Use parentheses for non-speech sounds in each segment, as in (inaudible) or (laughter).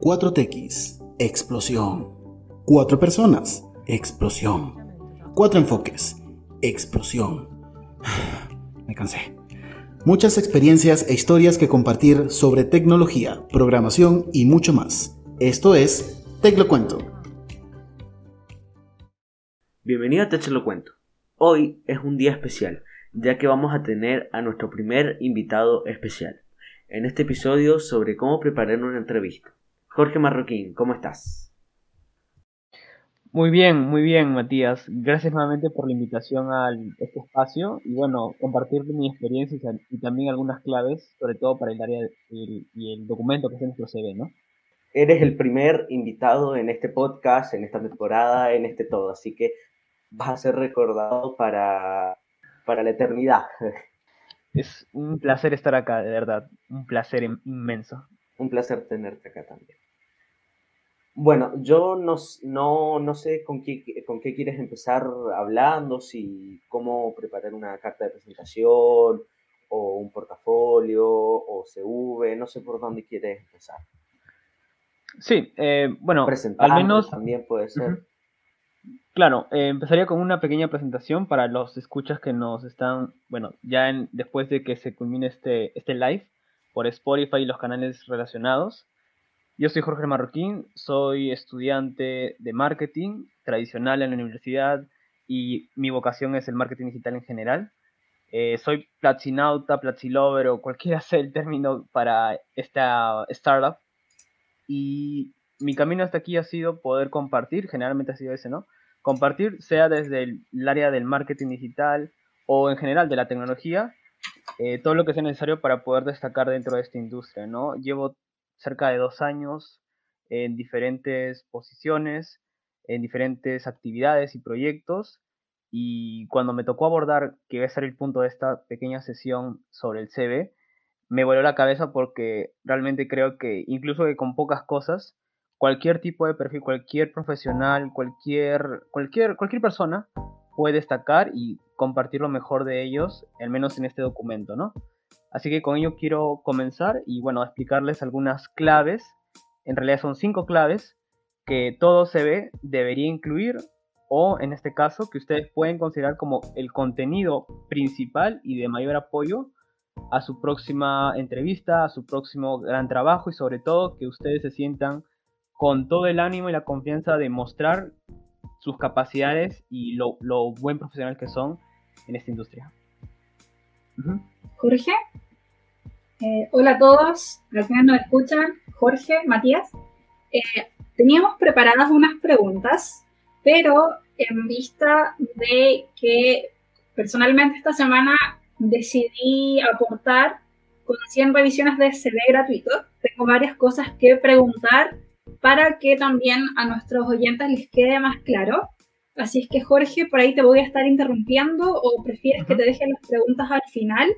4 TX, explosión. 4 personas, explosión. 4 enfoques, explosión. (sighs) Me cansé. Muchas experiencias e historias que compartir sobre tecnología, programación y mucho más. Esto es Teclo Cuento. Bienvenido a Te lo cuento. Hoy es un día especial, ya que vamos a tener a nuestro primer invitado especial. En este episodio sobre cómo preparar una entrevista. Jorge Marroquín, ¿cómo estás? Muy bien, muy bien, Matías. Gracias nuevamente por la invitación a este espacio y bueno, compartir mi experiencia y también algunas claves, sobre todo para el área y el documento que es nuestro CV, ¿no? Eres el primer invitado en este podcast, en esta temporada, en este todo, así que vas a ser recordado para, para la eternidad. Es un placer estar acá, de verdad, un placer inmenso. Un placer tenerte acá también. Bueno, yo no, no, sé con qué, con qué quieres empezar hablando, si cómo preparar una carta de presentación o un portafolio o CV, no sé por dónde quieres empezar. Sí, eh, bueno, al menos también puede ser. Claro, eh, empezaría con una pequeña presentación para los escuchas que nos están, bueno, ya en, después de que se culmine este, este live por Spotify y los canales relacionados. Yo soy Jorge Marroquín, soy estudiante de marketing tradicional en la universidad y mi vocación es el marketing digital en general. Eh, soy platzinauta, platzilover o cualquiera (laughs) sea el término para esta startup. Y mi camino hasta aquí ha sido poder compartir, generalmente ha sido ese, ¿no? Compartir sea desde el, área del marketing digital o en general de la tecnología, eh, todo lo que sea necesario para poder destacar dentro de esta industria, ¿no? Llevo cerca de dos años en diferentes posiciones, en diferentes actividades y proyectos. Y cuando me tocó abordar, que iba a ser el punto de esta pequeña sesión sobre el CV, me voló la cabeza porque realmente creo que incluso que con pocas cosas, cualquier tipo de perfil, cualquier profesional, cualquier, cualquier, cualquier persona puede destacar y compartir lo mejor de ellos, al menos en este documento, ¿no? Así que con ello quiero comenzar y bueno, explicarles algunas claves. En realidad son cinco claves que todo CV debería incluir o en este caso que ustedes pueden considerar como el contenido principal y de mayor apoyo a su próxima entrevista, a su próximo gran trabajo y sobre todo que ustedes se sientan con todo el ánimo y la confianza de mostrar sus capacidades y lo, buen profesional que son en esta industria. Jorge. Eh, hola a todos, que nos escuchan, Jorge, Matías. Eh, teníamos preparadas unas preguntas, pero en vista de que personalmente esta semana decidí aportar con 100 revisiones de CV gratuito, tengo varias cosas que preguntar para que también a nuestros oyentes les quede más claro. Así es que Jorge, por ahí te voy a estar interrumpiendo o prefieres que te deje las preguntas al final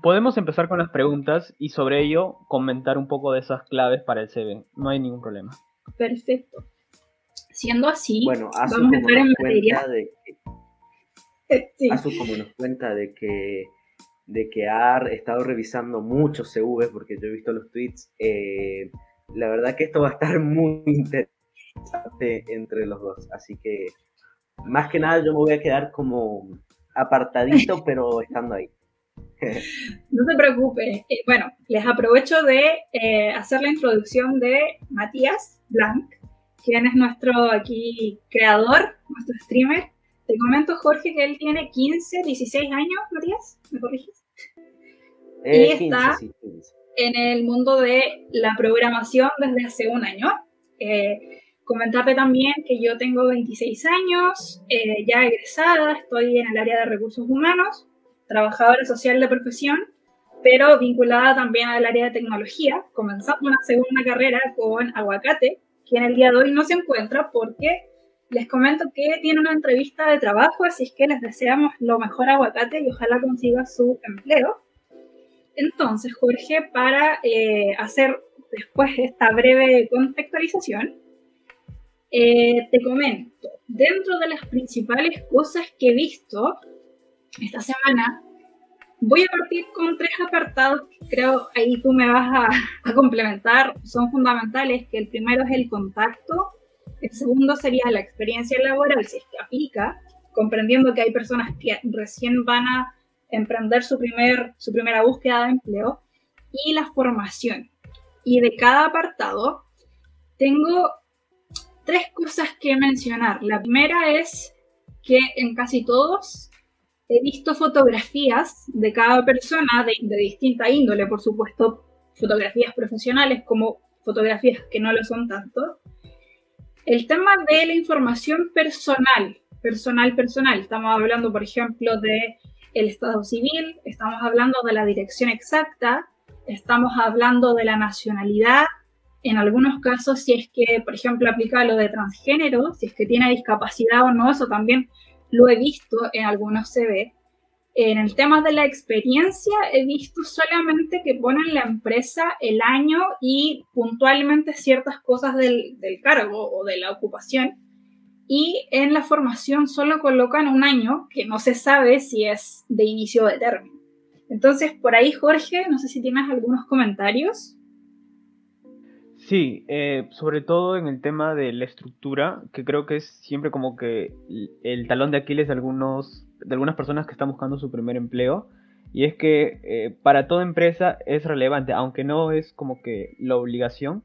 Podemos empezar con las preguntas y sobre ello comentar un poco de esas claves para el CV. No hay ningún problema. Perfecto. Siendo así, bueno, vamos a entrar en materia. De (laughs) que, sí. como nos cuenta de que de que ha estado revisando muchos CV porque yo he visto los tweets. Eh, la verdad que esto va a estar muy (laughs) interesante entre los dos. Así que más que nada yo me voy a quedar como apartadito, (laughs) pero estando ahí. (laughs) No se preocupe. Eh, bueno, les aprovecho de eh, hacer la introducción de Matías Blanc, quien es nuestro aquí creador, nuestro streamer. Te comento, Jorge, que él tiene 15, 16 años, Matías, ¿me corriges? (laughs) Eh, y está en el mundo de la programación desde hace un año. Comentarte también que yo tengo 26 años, ya egresada, estoy en el área de recursos humanos trabajadora social de profesión, pero vinculada también al área de tecnología, comenzando una segunda carrera con Aguacate, que en el día de hoy no se encuentra porque les comento que tiene una entrevista de trabajo, así es que les deseamos lo mejor a Aguacate y ojalá consiga su empleo. Entonces, Jorge, para eh, hacer después esta breve contextualización, eh, te comento, dentro de las principales cosas que he visto esta semana Voy a partir con tres apartados que creo ahí tú me vas a, complementar, son fundamentales, que el primero es el contacto, el segundo sería la experiencia laboral, si es que aplica, comprendiendo que hay personas que recién van a emprender su, primer, su primera búsqueda de empleo, y la formación. Y de cada apartado tengo tres cosas que mencionar. La primera es que en casi todos he visto fotografías de cada persona de, distinta índole, por supuesto, fotografías profesionales como fotografías que no lo son tanto. El tema de la información personal, personal, personal. Estamos hablando, por ejemplo, de el estado civil, estamos hablando de la dirección exacta, estamos hablando de la nacionalidad, en algunos casos si es que, por ejemplo, aplica lo de transgénero, si es que tiene discapacidad o no, eso también lo he visto en algunos CV. En el tema de la experiencia he visto solamente que ponen la empresa el año y puntualmente ciertas cosas del, del cargo o de la ocupación. Y en la formación solo colocan un año que no se sabe si es de inicio de término. Entonces, por ahí, Jorge, no sé si tienes algunos comentarios. Sí, eh, sobre todo en el tema de la estructura, que creo que es siempre como que el talón de Aquiles de, algunos, de algunas personas que están buscando su primer empleo. Y es que eh, para toda empresa es relevante, aunque no es como que la obligación,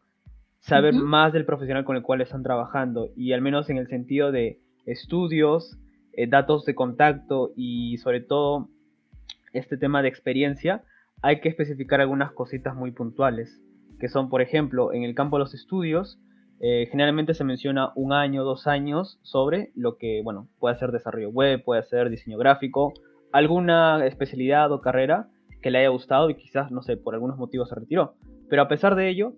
saber más del profesional con el cual están trabajando. Y al menos en el sentido de estudios, eh, datos de contacto y sobre todo este tema de experiencia, hay que especificar algunas cositas muy puntuales, que son, por ejemplo, en el campo de los estudios, eh, generalmente se menciona un año, dos años sobre lo que, bueno, puede ser desarrollo web, puede ser diseño gráfico, alguna especialidad o carrera que le haya gustado y quizás, no sé, por algunos motivos se retiró. Pero a pesar de ello,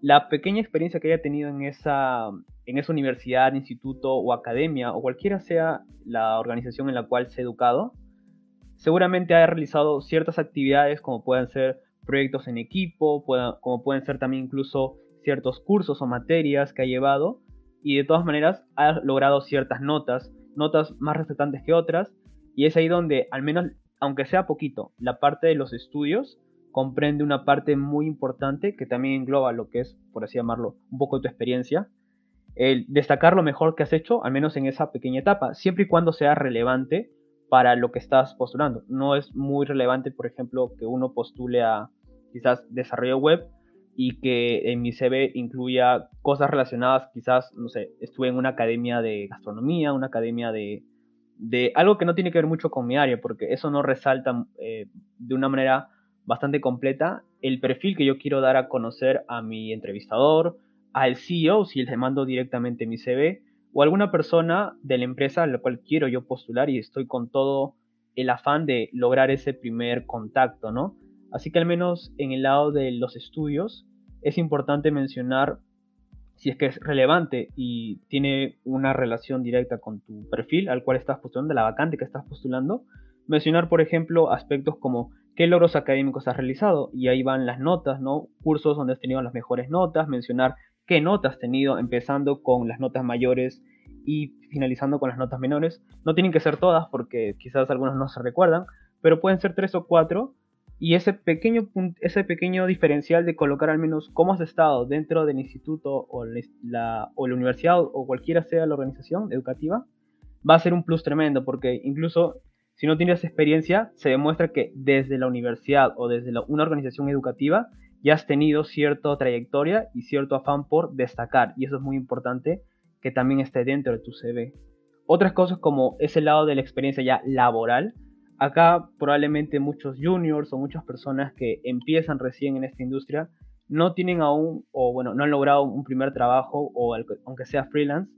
la pequeña experiencia que haya tenido en esa, en esa universidad, instituto o academia, o cualquiera sea la organización en la cual se ha educado, seguramente haya realizado ciertas actividades como pueden ser proyectos en equipo, como pueden ser también incluso ciertos cursos o materias que ha llevado y de todas maneras ha logrado ciertas notas, notas más resaltantes que otras y es ahí donde al menos aunque sea poquito, la parte de los estudios comprende una parte muy importante que también engloba lo que es, por así llamarlo, un poco de tu experiencia, el destacar lo mejor que has hecho, al menos en esa pequeña etapa, siempre y cuando sea relevante para lo que estás postulando. No es muy relevante, por ejemplo, que uno postule a quizás desarrollo web y que en mi CV incluya cosas relacionadas, quizás, no sé, estuve en una academia de gastronomía, una academia de, de algo que no tiene que ver mucho con mi área, porque eso no resalta eh, de una manera bastante completa el perfil que yo quiero dar a conocer a mi entrevistador, al CEO, si le mando directamente mi CV, o alguna persona de la empresa a la cual quiero yo postular y estoy con todo el afán de lograr ese primer contacto, ¿no? Así que al menos en el lado de los estudios es importante mencionar si es que es relevante y tiene una relación directa con tu perfil al cual estás postulando, la vacante que estás postulando, mencionar por ejemplo aspectos como qué logros académicos has realizado y ahí van las notas, ¿no? Cursos donde has tenido las mejores notas, mencionar qué notas has tenido, empezando con las notas mayores y finalizando con las notas menores. No tienen que ser todas porque quizás algunas no se recuerdan, pero pueden ser tres o cuatro. Y ese pequeño, ese pequeño diferencial de colocar al menos cómo has estado dentro del instituto o la, o la universidad o cualquiera sea la organización educativa, va a ser un plus tremendo porque incluso si no tienes experiencia, se demuestra que desde la universidad o desde una organización educativa ya has tenido cierta trayectoria y cierto afán por destacar, y eso es muy importante que también esté dentro de tu CV. Otras cosas como ese lado de la experiencia ya laboral, acá probablemente muchos juniors o muchas personas que empiezan recién en esta industria no tienen aún, o bueno, no han logrado un primer trabajo, o aunque sea freelance,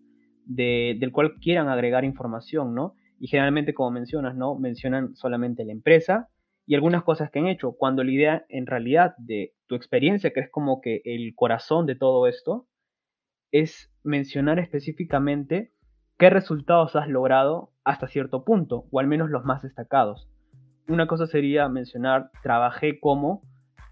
del cual quieran agregar información, ¿no? Y generalmente, como mencionas, ¿no? Mencionan solamente la empresa y algunas cosas que han hecho, cuando la idea en realidad de tu experiencia, que es como que el corazón de todo esto, es mencionar específicamente qué resultados has logrado hasta cierto punto, o al menos los más destacados. Una cosa sería mencionar, trabajé como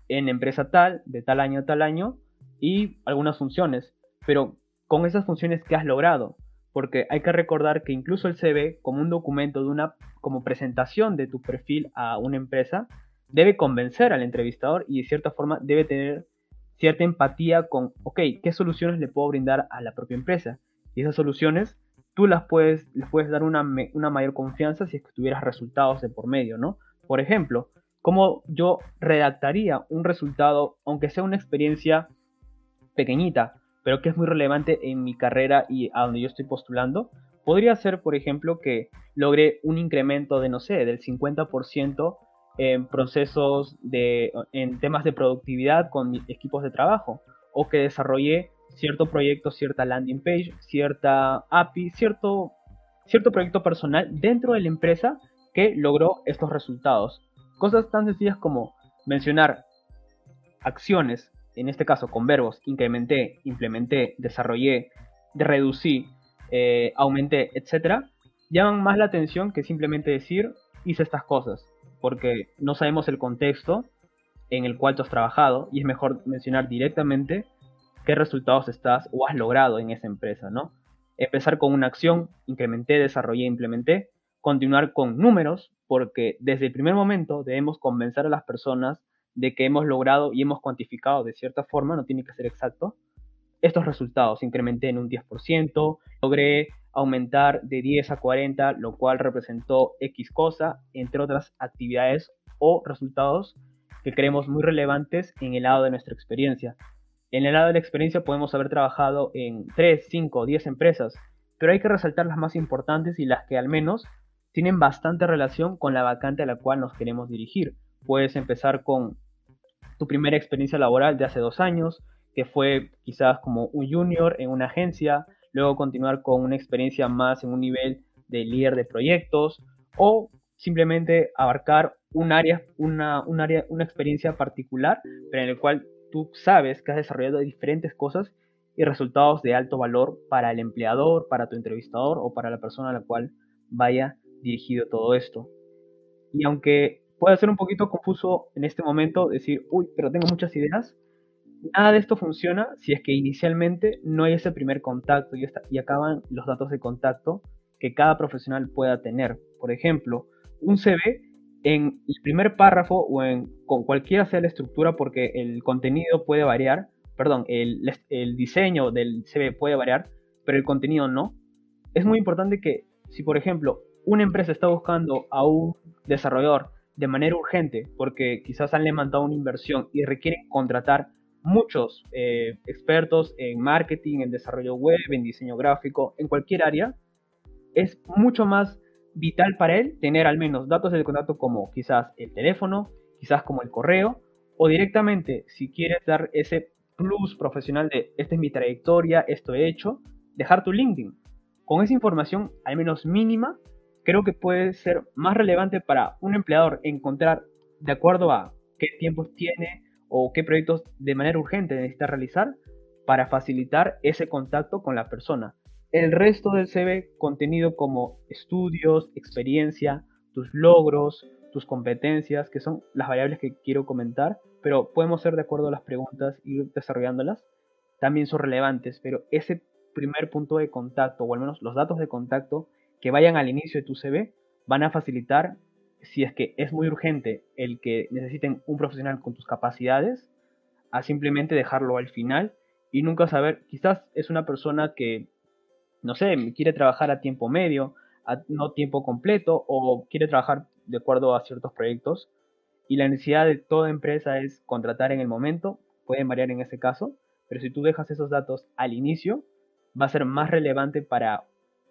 en empresa tal, de tal año a tal año, y algunas funciones, pero con esas funciones que has logrado, porque hay que recordar que incluso el CV, como un documento de una como presentación de tu perfil a una empresa, debe convencer al entrevistador y de cierta forma debe tener cierta empatía con, ok, ¿qué soluciones le puedo brindar a la propia empresa? Y esas soluciones tú las puedes, les puedes dar una, una mayor confianza si es que tuvieras resultados de por medio, ¿no? Por ejemplo, cómo yo redactaría un resultado, aunque sea una experiencia pequeñita, pero que es muy relevante en mi carrera y a donde yo estoy postulando, podría ser, por ejemplo, que logre un incremento de, no sé, del 50% en procesos de, en temas de productividad con equipos de trabajo, o que desarrollé cierto proyecto, cierta landing page, cierta API, cierto, cierto proyecto personal dentro de la empresa que logró estos resultados. Cosas tan sencillas como mencionar acciones, en este caso con verbos, incrementé, implementé, desarrollé, reducí, eh, aumenté, etc., llaman más la atención que simplemente decir hice estas cosas, porque no sabemos el contexto en el cual tú has trabajado y es mejor mencionar directamente qué resultados estás o has logrado en esa empresa, ¿no? Empezar con una acción, incrementé, desarrollé, implementé, continuar con números, porque desde el primer momento debemos convencer a las personas de que hemos logrado y hemos cuantificado de cierta forma, no tiene que ser exacto, estos resultados. Incrementé en un 10%, logré aumentar de 10 a 40, lo cual representó X cosa, entre otras actividades o resultados que creemos muy relevantes en el lado de nuestra experiencia. En el lado de la experiencia podemos haber trabajado en 3, 5, 10 empresas, pero hay que resaltar las más importantes y las que al menos tienen bastante relación con la vacante a la cual nos queremos dirigir. Puedes empezar con tu primera experiencia laboral de hace dos años, que fue quizás como un junior en una agencia, luego continuar con una experiencia más en un nivel de líder de proyectos o simplemente abarcar un área, una, un área, una experiencia particular, pero en el cual tú sabes que has desarrollado diferentes cosas y resultados de alto valor para el empleador, para tu entrevistador o para la persona a la cual vaya dirigido todo esto. Y aunque puede ser un poquito confuso en este momento decir, uy, pero tengo muchas ideas, nada de esto funciona si es que inicialmente no hay ese primer contacto y, acaban los datos de contacto que cada profesional pueda tener. Por ejemplo, un CV en el primer párrafo o en con cualquiera sea la estructura, porque el contenido puede variar, perdón, el, el diseño del CV puede variar, pero el contenido no. Es muy importante que si, por ejemplo, una empresa está buscando a un desarrollador de manera urgente, porque quizás han levantado una inversión y requieren contratar muchos eh, expertos en marketing, en desarrollo web, en diseño gráfico, en cualquier área, es mucho más vital para él tener al menos datos de contacto como quizás el teléfono, quizás como el correo, o directamente si quieres dar ese plus profesional de esta es mi trayectoria, esto he hecho, dejar tu LinkedIn. Con esa información, al menos mínima, creo que puede ser más relevante para un empleador encontrar de acuerdo a qué tiempos tiene o qué proyectos de manera urgente necesita realizar para facilitar ese contacto con la persona. El resto del CV, contenido como estudios, experiencia, tus logros, tus competencias, que son las variables que quiero comentar, pero podemos ser de acuerdo a las preguntas y ir desarrollándolas, también son relevantes, pero ese primer punto de contacto, o al menos los datos de contacto que vayan al inicio de tu CV, van a facilitar, si es que es muy urgente el que necesiten un profesional con tus capacidades, a simplemente dejarlo al final y nunca saber, quizás es una persona que no sé, quiere trabajar a tiempo medio, a no tiempo completo o quiere trabajar de acuerdo a ciertos proyectos y la necesidad de toda empresa es contratar en el momento, pueden variar en ese caso, pero si tú dejas esos datos al inicio, va a ser más relevante para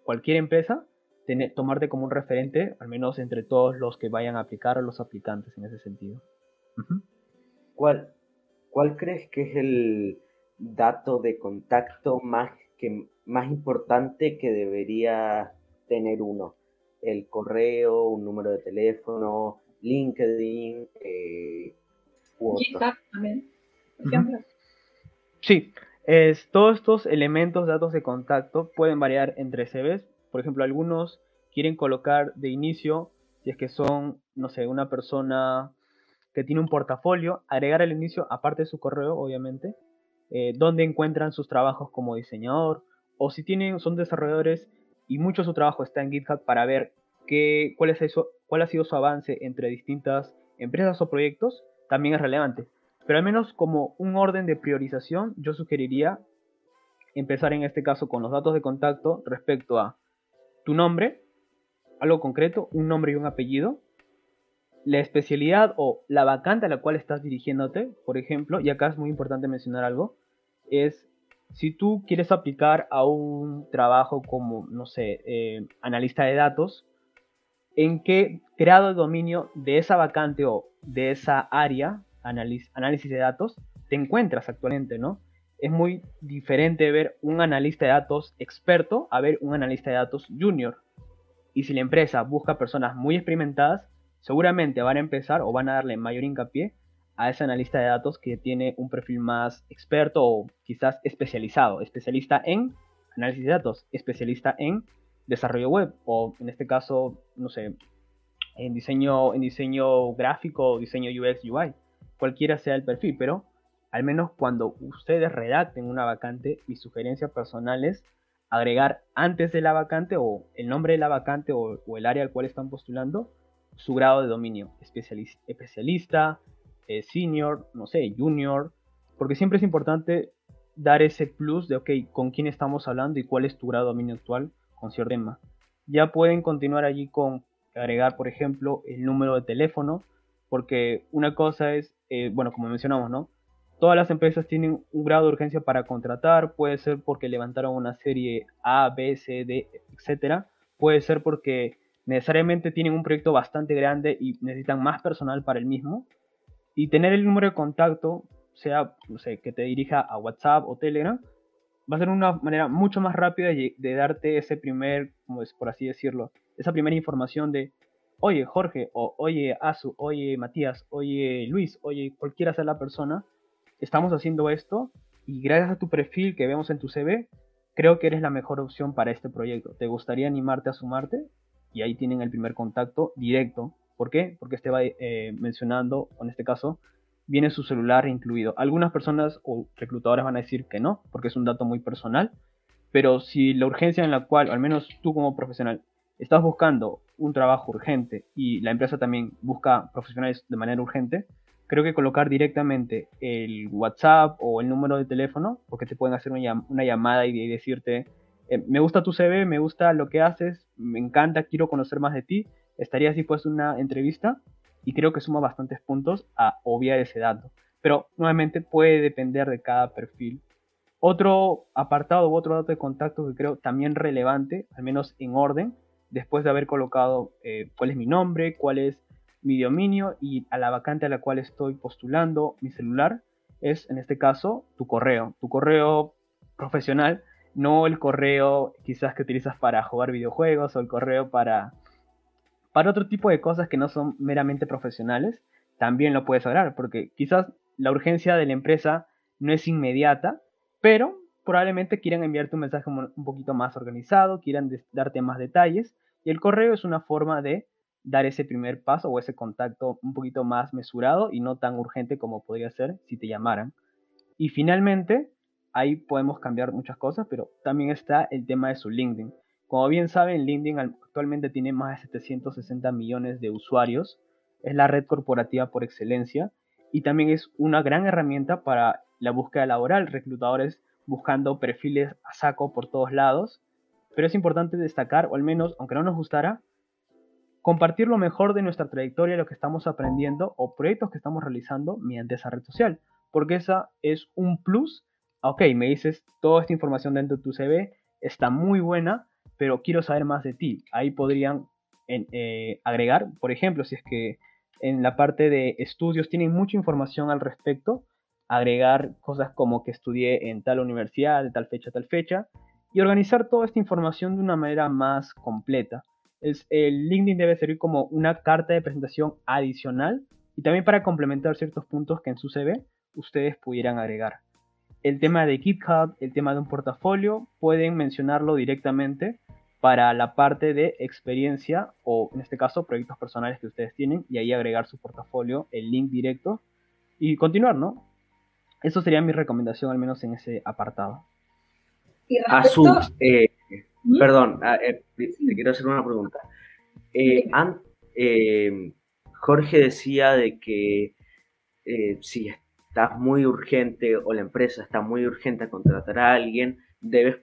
cualquier empresa tener, tomarte como un referente, al menos entre todos los que vayan a aplicar a los aplicantes en ese sentido. ¿Cuál, ¿Cuál crees que es el dato de contacto más que más importante que debería tener uno. El correo, un número de teléfono, LinkedIn, eh, también, por ejemplo. Sí, es, todos estos elementos, datos de contacto pueden variar entre CVs. Por ejemplo, algunos quieren colocar de inicio, si es que son, no sé, una persona que tiene un portafolio, agregar al inicio, aparte de su correo, obviamente, eh, donde encuentran sus trabajos como diseñador o si tienen, son desarrolladores y mucho de su trabajo está en GitHub para ver qué, cuál, es cuál ha sido su avance entre distintas empresas o proyectos, también es relevante. Pero al menos como un orden de priorización, yo sugeriría empezar en este caso con los datos de contacto respecto a tu nombre, algo concreto, un nombre y un apellido, la especialidad o la vacante a la cual estás dirigiéndote, por ejemplo, y acá es muy importante mencionar algo, es si tú quieres aplicar a un trabajo como, no sé, eh, analista de datos, ¿en qué grado de dominio de esa vacante o de esa área, análisis de datos, te encuentras actualmente, ¿no? Es muy diferente ver un analista de datos experto a ver un analista de datos junior. Y si la empresa busca personas muy experimentadas, seguramente van a empezar o van a darle mayor hincapié a ese analista de datos que tiene un perfil más experto o quizás especializado, especialista en análisis de datos, especialista en desarrollo web o en este caso, no sé, en diseño, en diseño gráfico diseño UX UI, cualquiera sea el perfil, pero al menos cuando ustedes redacten una vacante, mi sugerencia personal es agregar antes de la vacante o el nombre de la vacante o, el área al cual están postulando su grado de dominio, especialista, especialista eh, senior, no sé, junior, porque siempre es importante dar ese plus de, ok, con quién estamos hablando y cuál es tu grado de dominio actual con cierto tema. Ya pueden continuar allí con agregar, por ejemplo, el número de teléfono, porque una cosa es, eh, bueno, como mencionamos, ¿no? Todas las empresas tienen un grado de urgencia para contratar, puede ser porque levantaron una serie A, B, C, D, etcétera, puede ser porque necesariamente tienen un proyecto bastante grande y necesitan más personal para el mismo, y tener el número de contacto, sea, no sé, que te dirija a WhatsApp o Telegram, va a ser una manera mucho más rápida de, darte ese primer, como es por así decirlo, esa primera información de, oye Jorge, o oye Azu, oye Matías, oye Luis, oye cualquiera sea la persona, estamos haciendo esto y gracias a tu perfil que vemos en tu CV, creo que eres la mejor opción para este proyecto. ¿Te gustaría animarte a sumarte? Y ahí tienen el primer contacto directo ¿Por qué? Porque este va eh, mencionando, en este caso, viene su celular incluido. Algunas personas o reclutadores van a decir que no, porque es un dato muy personal, pero si la urgencia en la cual, al menos tú como profesional, estás buscando un trabajo urgente y la empresa también busca profesionales de manera urgente, creo que colocar directamente el WhatsApp o el número de teléfono, porque te pueden hacer una, llamada y decirte, eh, me gusta tu CV, me gusta lo que haces, me encanta, quiero conocer más de ti, estaría así pues una entrevista y creo que suma bastantes puntos a obviar ese dato. Pero nuevamente puede depender de cada perfil. Otro apartado u otro dato de contacto que creo también relevante, al menos en orden, después de haber colocado eh, cuál es mi nombre, cuál es mi dominio y a la vacante a la cual estoy postulando mi celular, es en este caso tu correo, tu correo profesional, no el correo quizás que utilizas para jugar videojuegos o el correo para para otro tipo de cosas que no son meramente profesionales, también lo puedes lograr, porque quizás la urgencia de la empresa no es inmediata, pero probablemente quieran enviarte un mensaje un poquito más organizado, quieran darte más detalles, y el correo es una forma de dar ese primer paso o ese contacto un poquito más mesurado y no tan urgente como podría ser si te llamaran. Y finalmente, ahí podemos cambiar muchas cosas, pero también está el tema de su LinkedIn. Como bien saben, LinkedIn actualmente tiene más de 760 millones de usuarios. Es la red corporativa por excelencia y también es una gran herramienta para la búsqueda laboral. Reclutadores buscando perfiles a saco por todos lados. Pero es importante destacar, o al menos, aunque no nos gustara, compartir lo mejor de nuestra trayectoria, lo que estamos aprendiendo o proyectos que estamos realizando mediante esa red social. Porque esa es un plus. Ok, me dices toda esta información dentro de tu CV, está muy buena, pero quiero saber más de ti. Ahí podrían eh, agregar, por ejemplo, si es que en la parte de estudios tienen mucha información al respecto, agregar cosas como que estudié en tal universidad, de tal fecha tal fecha, y organizar toda esta información de una manera más completa. El LinkedIn debe servir como una carta de presentación adicional y también para complementar ciertos puntos que en su CV ustedes pudieran agregar el tema de GitHub, el tema de un portafolio, pueden mencionarlo directamente para la parte de experiencia o en este caso proyectos personales que ustedes tienen y ahí agregar su portafolio, el link directo y continuar, ¿no? Eso sería mi recomendación al menos en ese apartado. eh, perdón, ah, eh, te quiero hacer una pregunta. Eh, Jorge decía de que si estás muy urgente o la empresa está muy urgente a contratar a alguien, debes,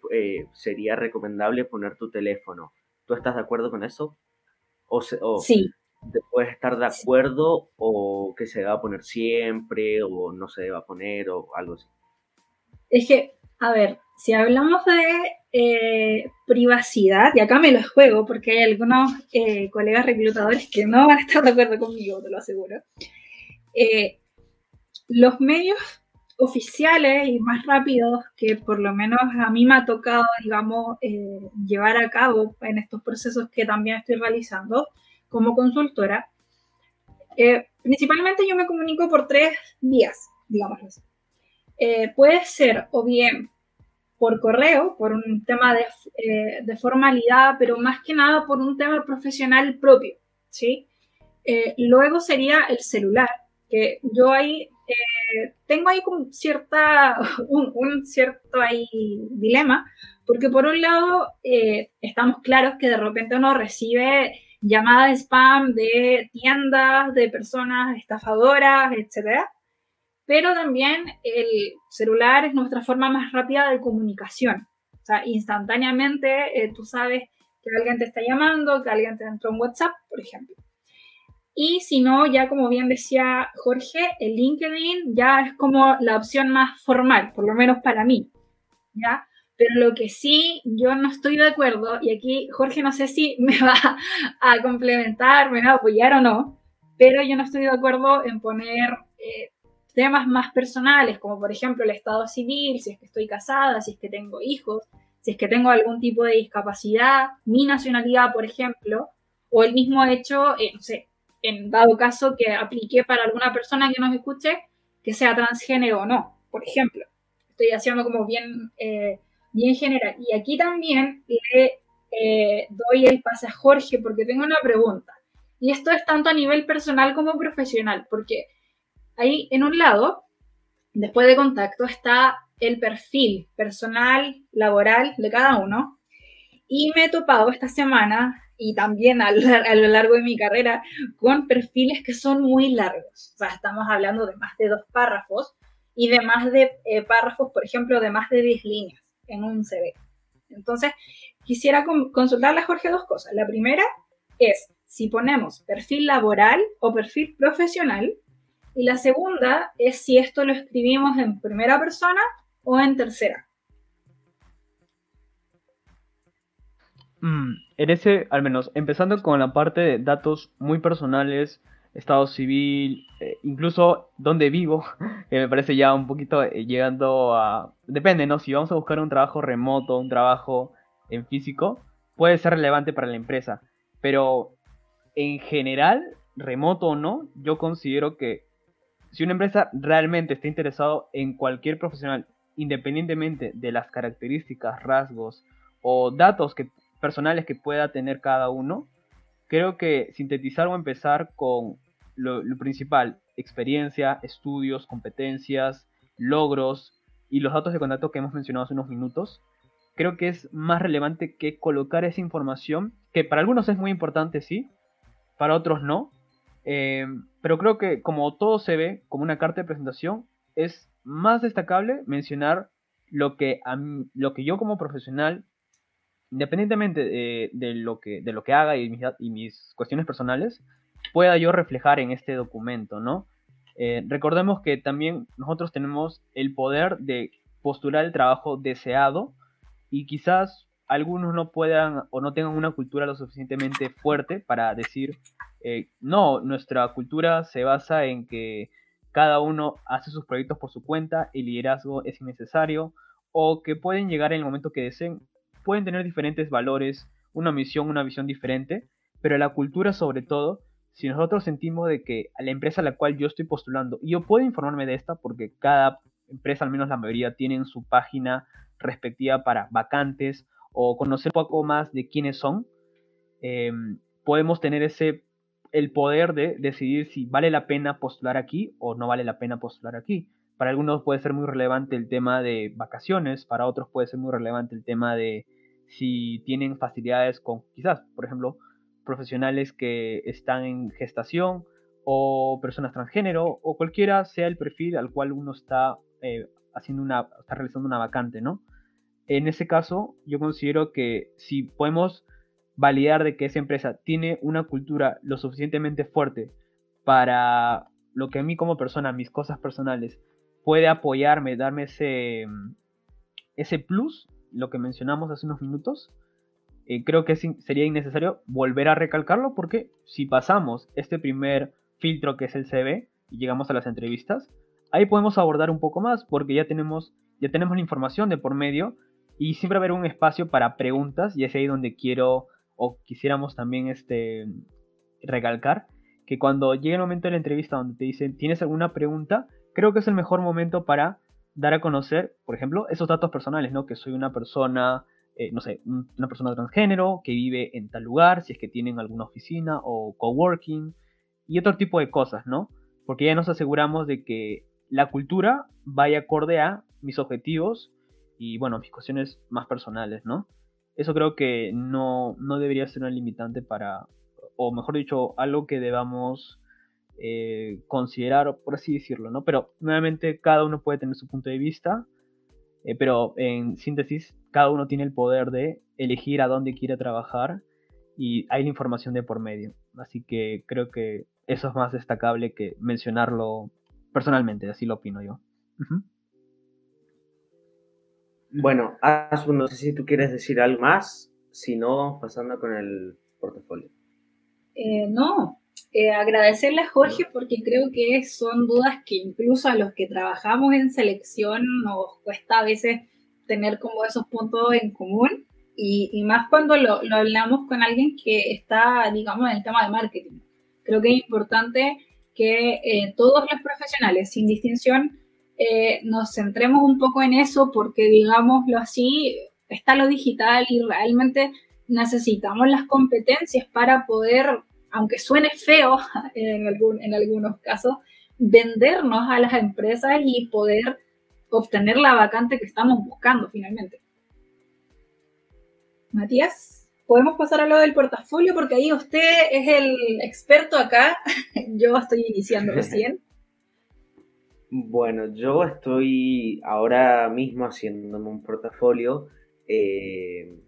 sería recomendable poner tu teléfono. ¿Tú estás de acuerdo con eso? O, sí. ¿Puedes estar de acuerdo o que se va a poner siempre o no se va a poner o algo así? Es que, a ver, si hablamos de eh, privacidad, y acá me lo juego porque hay algunos eh, colegas reclutadores que no van a estar de acuerdo conmigo, te lo aseguro. Eh, los medios oficiales y más rápidos que por lo menos a mí me ha tocado, digamos, llevar a cabo en estos procesos que también estoy realizando como consultora, principalmente yo me comunico por tres vías, digámoslo así. Eh, puede ser o bien por correo, por un tema eh, de, formalidad, pero más que nada por un tema profesional propio, ¿sí? Eh, luego sería el celular, que yo ahí tengo ahí como cierta, (laughs) un, cierto ahí dilema, porque por un lado estamos claros que de repente uno recibe llamadas de spam de tiendas, de personas estafadoras, etcétera, pero también el celular es nuestra forma más rápida de comunicación. O sea, instantáneamente eh, tú sabes que alguien te está llamando, que alguien te entró en WhatsApp, por ejemplo. Y si no, ya como bien decía Jorge, el LinkedIn ya es como la opción más formal, por lo menos para mí. ¿Ya? Pero lo que sí yo no estoy de acuerdo, y aquí Jorge no sé si me va a complementar, me va a apoyar o no, pero yo no estoy de acuerdo en poner eh, temas más personales, como por ejemplo el estado civil, si es que estoy casada, si es que tengo hijos, si es que tengo algún tipo de discapacidad, mi nacionalidad, por ejemplo, o el mismo hecho, eh, no sé, en dado caso que aplique para alguna persona que nos escuche, que sea transgénero o no, por ejemplo. Estoy haciendo como bien, eh, bien general. Y aquí también le eh, doy el pase a Jorge porque tengo una pregunta. Y esto es tanto a nivel personal como profesional, porque Ahí en un lado, después de contacto, está el perfil personal, laboral de cada uno. Y me he topado esta semana y también a lo largo de mi carrera con perfiles que son muy largos. O sea, estamos hablando de más de dos párrafos y de más de eh, párrafos, por ejemplo, de más de 10 líneas en un CV. Entonces, quisiera consultarle a Jorge dos cosas. La primera es si ponemos perfil laboral o perfil profesional y la segunda es si esto lo escribimos en primera persona o en tercera. Mm, en ese, al menos, empezando con la parte de datos muy personales, estado civil, eh, incluso dónde vivo, (laughs) que me parece ya un poquito eh, llegando a... Depende, ¿no? Si vamos a buscar un trabajo remoto, un trabajo en físico, puede ser relevante para la empresa. Pero en general, remoto o no, yo considero que si una empresa realmente está interesado en cualquier profesional, independientemente de las características, rasgos o datos personales que pueda tener cada uno, creo que sintetizar o empezar con lo, principal, experiencia, estudios, competencias, logros y los datos de contacto que hemos mencionado hace unos minutos, creo que es más relevante que colocar esa información, que para algunos es muy importante, sí, para otros no, eh, pero creo que como todo se ve como una carta de presentación, es más destacable mencionar lo que, lo que yo como profesional, independientemente de, lo, que, de lo que haga y mis, y mis, cuestiones personales, pueda yo reflejar en este documento, ¿no? Eh, recordemos que también nosotros tenemos el poder de postular el trabajo deseado y quizás algunos no puedan o no tengan una cultura lo suficientemente fuerte para decir eh, no, nuestra cultura se basa en que cada uno hace sus proyectos por su cuenta, el liderazgo es innecesario, o que pueden llegar en el momento que deseen, pueden tener diferentes valores, una misión, una visión diferente, pero la cultura sobre todo, si nosotros sentimos de que la empresa a la cual yo estoy postulando, y yo puedo informarme de esta porque cada empresa, al menos la mayoría, tienen su página respectiva para vacantes o conocer un poco más de quiénes son, em, podemos tener ese el poder de decidir si vale la pena postular aquí o no vale la pena postular aquí. para algunos puede ser muy relevante el tema de vacaciones, para otros puede ser muy relevante el tema de si tienen facilidades con quizás, por ejemplo, profesionales que están en gestación o personas transgénero o cualquiera sea el perfil al cual uno está eh, haciendo una, está realizando una vacante, ¿no? En ese caso, yo considero que si podemos validar de que esa empresa tiene una cultura lo suficientemente fuerte para lo que a mí como persona, mis cosas personales, puede apoyarme, darme ese, ese plus, lo que mencionamos hace unos minutos, eh, creo que sería innecesario volver a recalcarlo porque si pasamos este primer filtro que es el CV y llegamos a las entrevistas, ahí podemos abordar un poco más porque ya tenemos, ya tenemos la información de por medio y siempre haber un espacio para preguntas y es ahí donde quiero o quisiéramos también este, recalcar que cuando llegue el momento de la entrevista donde te dicen tienes alguna pregunta, creo que es el mejor momento para dar a conocer, por ejemplo, esos datos personales, ¿no? Que soy una persona, eh, no sé, una persona transgénero que vive en tal lugar, si es que tienen alguna oficina o coworking, y otro tipo de cosas, ¿no? Porque ya nos aseguramos de que la cultura vaya acorde a mis objetivos y, bueno, mis cuestiones más personales, ¿no? Eso creo que no, no debería ser una limitante para, o mejor dicho, algo que debamos eh, considerar, por así decirlo, ¿no? Pero nuevamente cada uno puede tener su punto de vista, eh, pero en síntesis, cada uno tiene el poder de elegir a dónde quiere trabajar y hay la información de por medio. Así que creo que eso es más destacable que mencionarlo personalmente, así lo opino yo. Bueno, Asu, no sé si tú quieres decir algo más, si no, pasando con el portafolio. Eh, no, eh, agradecerle a Jorge porque creo que son dudas que incluso a los que trabajamos en selección nos cuesta a veces tener como esos puntos en común y, más cuando lo, hablamos con alguien que está, digamos, en el tema de marketing. Creo que es importante que eh, todos los profesionales, sin distinción, eh, nos centremos un poco en eso porque, digámoslo así, está lo digital y realmente necesitamos las competencias para poder, aunque suene feo (laughs) en, algún, en algunos casos, vendernos a las empresas y poder obtener la vacante que estamos buscando finalmente. Matías, podemos pasar a lo del portafolio porque ahí usted es el experto acá. (laughs) Yo estoy iniciando (laughs) recién. Bueno, yo estoy ahora mismo haciéndome un portafolio eh,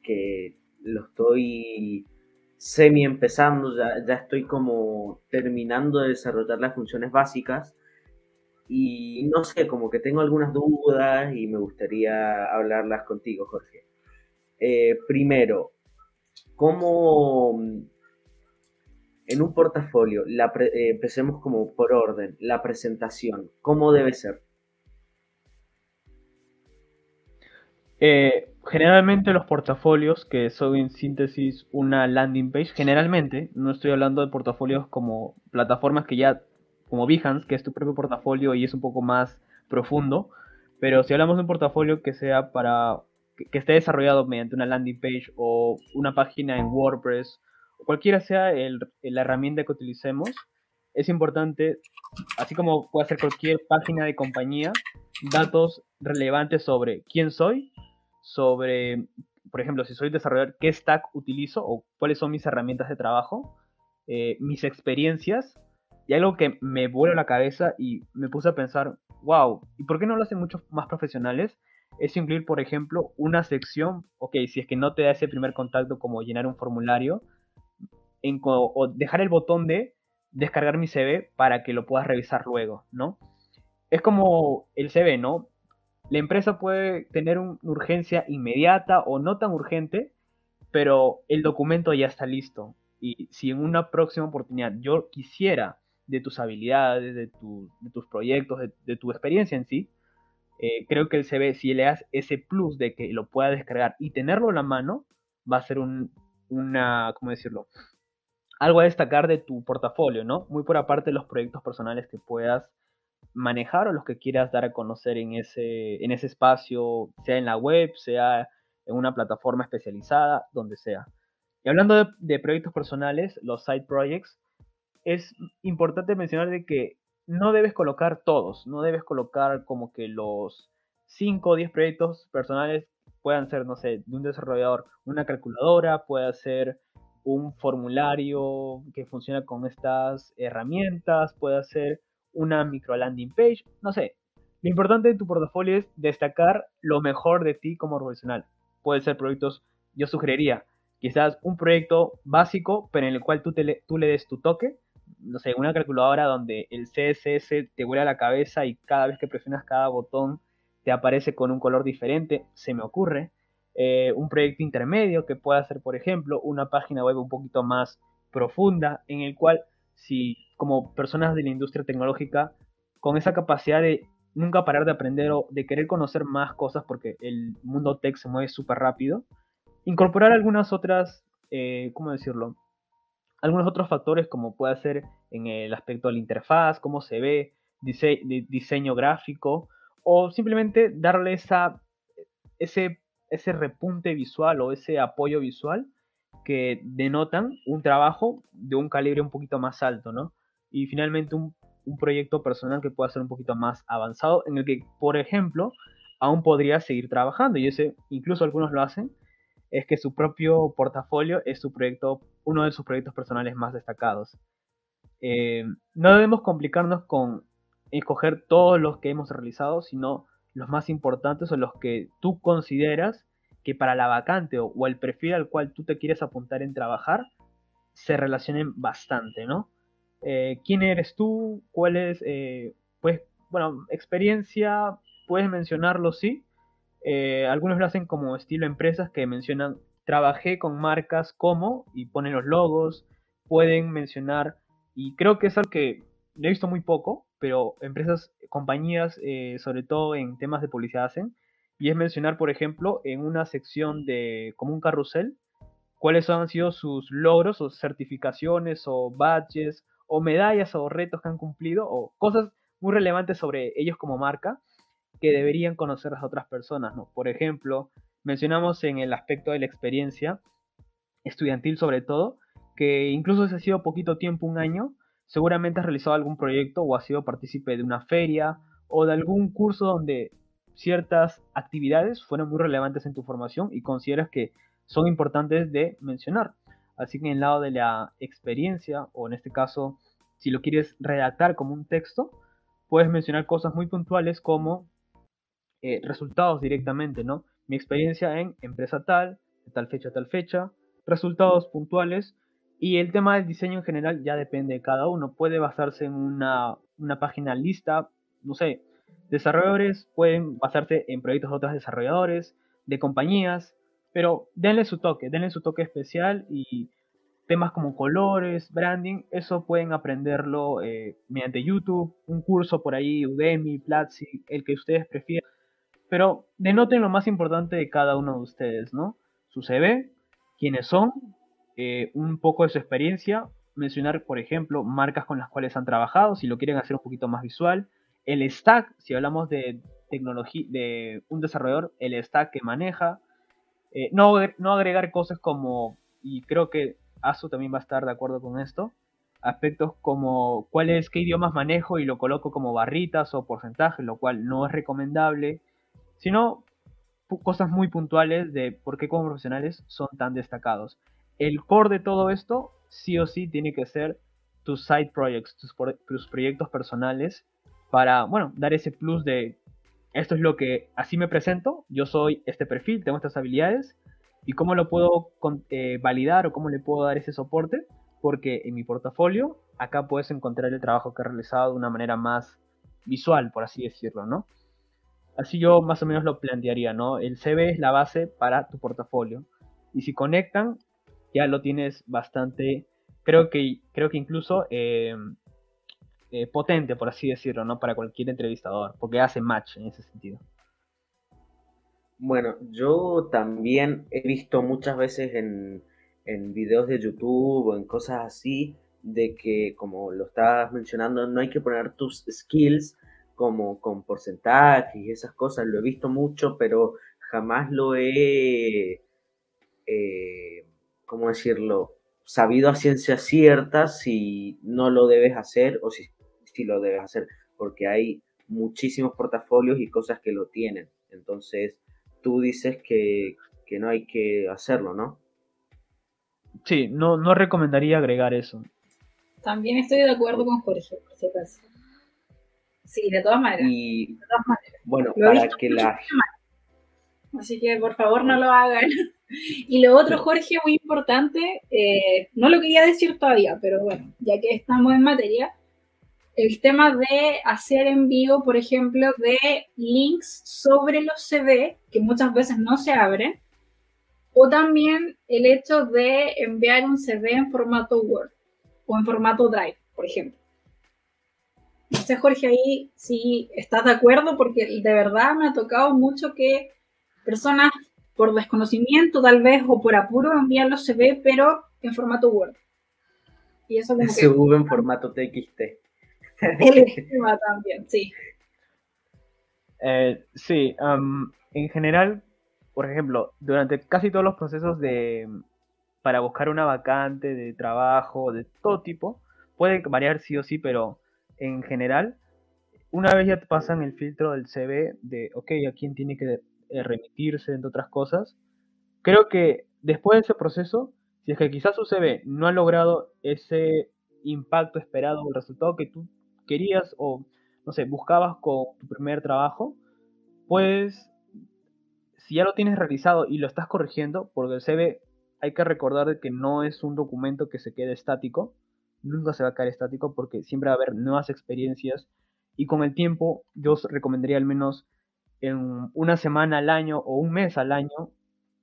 que lo estoy semi empezando, ya, ya estoy como terminando de desarrollar las funciones básicas y no sé, como que tengo algunas dudas y me gustaría hablarlas contigo, Jorge. Eh, primero, ¿cómo en un portafolio, la eh, empecemos como por orden, la presentación, ¿cómo debe ser? Eh, generalmente los portafolios, que son en síntesis una landing page, generalmente, no estoy hablando de portafolios como plataformas que ya, como Behance, que es tu propio portafolio y es un poco más profundo, pero si hablamos de un portafolio que sea para que, esté desarrollado mediante una landing page o una página en WordPress, cualquiera sea la herramienta que utilicemos, es importante, así como puede ser cualquier página de compañía, datos relevantes sobre quién soy, sobre, por ejemplo, si soy desarrollador, qué stack utilizo o cuáles son mis herramientas de trabajo, eh, mis experiencias, y algo que me vuelve a la cabeza y me puse a pensar, wow, ¿y por qué no lo hacen muchos más profesionales? es incluir, por ejemplo, una sección, ok, si es que no te da ese primer contacto como llenar un formulario, dejar el botón de descargar mi CV para que lo puedas revisar luego, ¿no? Es como el CV, ¿no? La empresa puede tener una urgencia inmediata o no tan urgente, pero el documento ya está listo. Y si en una próxima oportunidad yo quisiera de tus habilidades, de, tus proyectos, de tu experiencia en sí, eh, creo que el CV, si le das ese plus de que lo pueda descargar y tenerlo en la mano, va a ser un, una, ¿cómo decirlo? Algo a destacar de tu portafolio, ¿no? Muy por aparte de los proyectos personales que puedas manejar o los que quieras dar a conocer en ese, en ese espacio, sea en la web, sea en una plataforma especializada, donde sea. Y hablando de, proyectos personales, los side projects, es importante mencionar de que no debes colocar todos, no debes colocar como que los 5 o 10 proyectos personales puedan ser, no sé, de un desarrollador, una calculadora, puede ser un formulario que funciona con estas herramientas, puede ser una micro landing page, no sé. Lo importante de tu portafolio es destacar lo mejor de ti como profesional. Puede ser proyectos, yo sugeriría, quizás un proyecto básico, pero en el cual tú, le, tú le des tu toque, no sé, una calculadora donde el CSS te vuela la cabeza y cada vez que presionas cada botón te aparece con un color diferente, se me ocurre. Eh, un proyecto intermedio que pueda ser, por ejemplo, una página web un poquito más profunda, en el cual si como personas de la industria tecnológica, con esa capacidad de nunca parar de aprender o de querer conocer más cosas, porque el mundo tech se mueve súper rápido, incorporar algunas otras, eh, ¿cómo decirlo? Algunos otros factores como puede ser en el aspecto de la interfaz, cómo se ve, diseño gráfico, o simplemente darle esa, ese, ese repunte visual o ese apoyo visual que denotan un trabajo de un calibre un poquito más alto, ¿no? Y finalmente un, proyecto personal que pueda ser un poquito más avanzado, en el que, por ejemplo, aún podría seguir trabajando, y ese, incluso algunos lo hacen, es que su propio portafolio es su proyecto, uno de sus proyectos personales más destacados. Eh, no debemos complicarnos con escoger todos los que hemos realizado, sino los más importantes o los que tú consideras que para la vacante o, el perfil al cual tú te quieres apuntar en trabajar se relacionen bastante, ¿no? Eh, ¿Quién eres tú? ¿Cuál es, eh, pues, bueno, experiencia? Puedes mencionarlo, sí, eh, algunos lo hacen como estilo empresas que mencionan trabajé con marcas como y ponen los logos, pueden mencionar, y creo que es algo que he visto muy poco, pero empresas, compañías, eh, sobre todo en temas de publicidad hacen, y es mencionar, por ejemplo, en una sección de como un carrusel, cuáles han sido sus logros o certificaciones o badges o medallas o retos que han cumplido o cosas muy relevantes sobre ellos como marca que deberían conocer las otras personas, ¿no? Por ejemplo, mencionamos en el aspecto de la experiencia estudiantil sobre todo, que incluso si ha sido poquito tiempo, un año, seguramente has realizado algún proyecto o has sido partícipe de una feria o de algún curso donde ciertas actividades fueron muy relevantes en tu formación y consideras que son importantes de mencionar. Así que en el lado de la experiencia, o en este caso, si lo quieres redactar como un texto, puedes mencionar cosas muy puntuales como eh, resultados directamente, ¿no? Mi experiencia en empresa tal, de tal fecha a tal fecha, resultados puntuales y el tema del diseño en general ya depende de cada uno. Puede basarse en una, página lista, no sé, desarrolladores pueden basarse en proyectos de otros desarrolladores, de compañías, pero denle su toque, denle su toque especial y temas como colores, branding, eso pueden aprenderlo eh, mediante YouTube, un curso por ahí, Udemy, Platzi, el que ustedes prefieran. Pero denoten lo más importante de cada uno de ustedes, ¿no? Su CV, quiénes son, eh, un poco de su experiencia, mencionar, por ejemplo, marcas con las cuales han trabajado, si lo quieren hacer un poquito más visual, el stack, si hablamos de tecnología, de un desarrollador, el stack que maneja, eh, no, no agregar cosas como, y creo que ASU también va a estar de acuerdo con esto, aspectos como cuál es, qué idiomas manejo y lo coloco como barritas o porcentajes, lo cual no es recomendable sino cosas muy puntuales de por qué como profesionales son tan destacados. El core de todo esto, sí o sí, tiene que ser tus side projects, tus, proyectos personales, para, bueno, dar ese plus de esto es lo que así me presento, yo soy este perfil, tengo estas habilidades, y cómo lo puedo eh, validar o cómo le puedo dar ese soporte, porque en mi portafolio acá puedes encontrar el trabajo que he realizado de una manera más visual, por así decirlo, ¿no? Así yo más o menos lo plantearía, ¿no? El CV es la base para tu portafolio. Y si conectan, ya lo tienes bastante, creo que, creo que incluso em, eh, potente, por así decirlo, ¿no? Para cualquier entrevistador, porque hace match en ese sentido. Bueno, yo también he visto muchas veces en, en videos de YouTube o en cosas así, de que, como lo estabas mencionando, no hay que poner tus skills, como con porcentajes y esas cosas, lo he visto mucho, pero jamás lo he, eh, ¿cómo decirlo?, sabido a ciencia cierta si no lo debes hacer o si, sí lo debes hacer, porque hay muchísimos portafolios y cosas que lo tienen. Entonces, tú dices que, que no hay que hacerlo, ¿no? Sí, no, no recomendaría agregar eso. También estoy de acuerdo con Jorge, por si acaso. Sí, de todas maneras. Y, de todas maneras. Bueno, para que la... Así que por favor no lo hagan. (laughs) Y lo otro, Jorge, muy importante, eh, no lo quería decir todavía, pero bueno, ya que estamos en materia, el tema de hacer envío, por ejemplo, de links sobre los CV, que muchas veces no se abren, o también el hecho de enviar un CV en formato Word o en formato Drive, por ejemplo. No sé, Jorge, ahí si estás de acuerdo, porque de verdad me ha tocado mucho que personas por desconocimiento tal vez o por apuro envían los CV, pero en formato Word. Y eso como CV en formato TXT. (laughs) El esquema también, sí. Eh, sí, en general, por ejemplo, durante casi todos los procesos de para buscar una vacante de trabajo de todo tipo, puede variar sí o sí, pero en general, una vez ya te pasan el filtro del CV de, ok, a quién tiene que eh, remitirse, entre otras cosas. Creo que después de ese proceso, si es que quizás su CV no ha logrado ese impacto esperado o el resultado que tú querías o, no sé, buscabas con tu primer trabajo, pues si ya lo tienes realizado y lo estás corrigiendo, porque el CV hay que recordar que no es un documento que se quede estático, nunca se va a quedar estático porque siempre va a haber nuevas experiencias y con el tiempo yo os recomendaría al menos en una semana al año o un mes al año,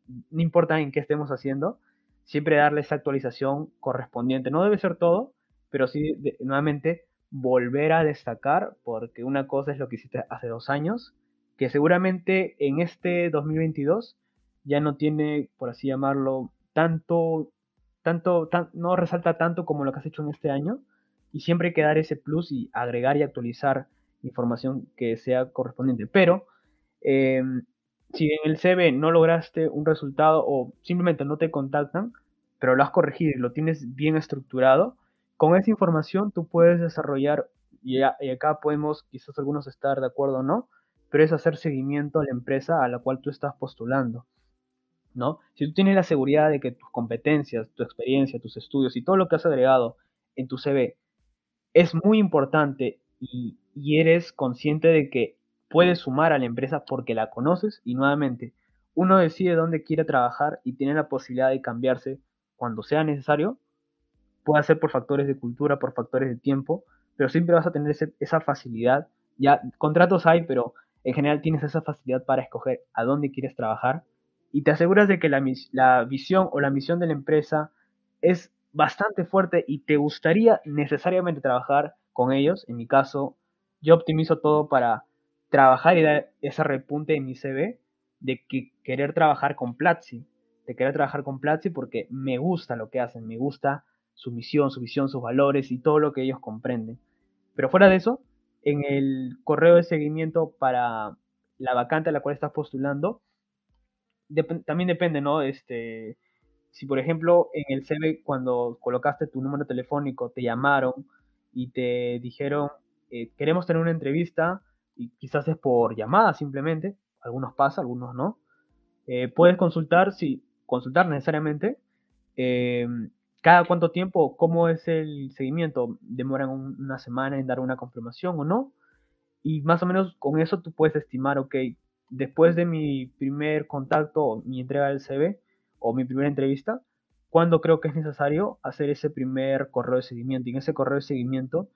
no importa en qué estemos haciendo, siempre darle esa actualización correspondiente. No debe ser todo, pero sí, nuevamente, volver a destacar, porque una cosa es lo que hiciste hace dos años, que seguramente en este 2022 ya no tiene, por así llamarlo, tanto, tanto, no resalta tanto como lo que has hecho en este año, y siempre hay que dar ese plus y agregar y actualizar información que sea correspondiente. Pero Em, si en el CV no lograste un resultado o simplemente no te contactan, pero lo has corregido y lo tienes bien estructurado, con esa información tú puedes desarrollar, y, acá podemos quizás algunos estar de acuerdo o no, pero es hacer seguimiento a la empresa a la cual tú estás postulando. ¿no? Si tú tienes la seguridad de que tus competencias, tu experiencia, tus estudios y todo lo que has agregado en tu CV es muy importante y eres consciente de que puedes sumar a la empresa porque la conoces y nuevamente uno decide dónde quiere trabajar y tiene la posibilidad de cambiarse cuando sea necesario, puede ser por factores de cultura, por factores de tiempo, pero siempre vas a tener esa facilidad. Ya contratos hay, pero en general tienes esa facilidad para escoger a dónde quieres trabajar y te aseguras de que la, la visión o la misión de la empresa es bastante fuerte y te gustaría necesariamente trabajar con ellos. En mi caso, yo optimizo todo para trabajar y dar ese repunte en mi CV de que querer trabajar con Platzi, de querer trabajar con Platzi porque me gusta lo que hacen, me gusta su misión, su visión, sus valores y todo lo que ellos comprenden. Pero fuera de eso, en el correo de seguimiento para la vacante a la cual estás postulando, también depende, ¿no? Este, si por ejemplo en el CV cuando colocaste tu número telefónico te llamaron y te dijeron eh, queremos tener una entrevista y quizás es por llamada simplemente, algunos pasa, algunos no. Eh, puedes consultar, si consultar necesariamente, eh, cada cuánto tiempo, cómo es el seguimiento, demoran una semana en dar una confirmación o no, y más o menos con eso tú puedes estimar, ok, después de mi primer contacto, mi entrega del CV o mi primera entrevista, cuándo creo que es necesario hacer ese primer correo de seguimiento. Y en ese correo de seguimiento,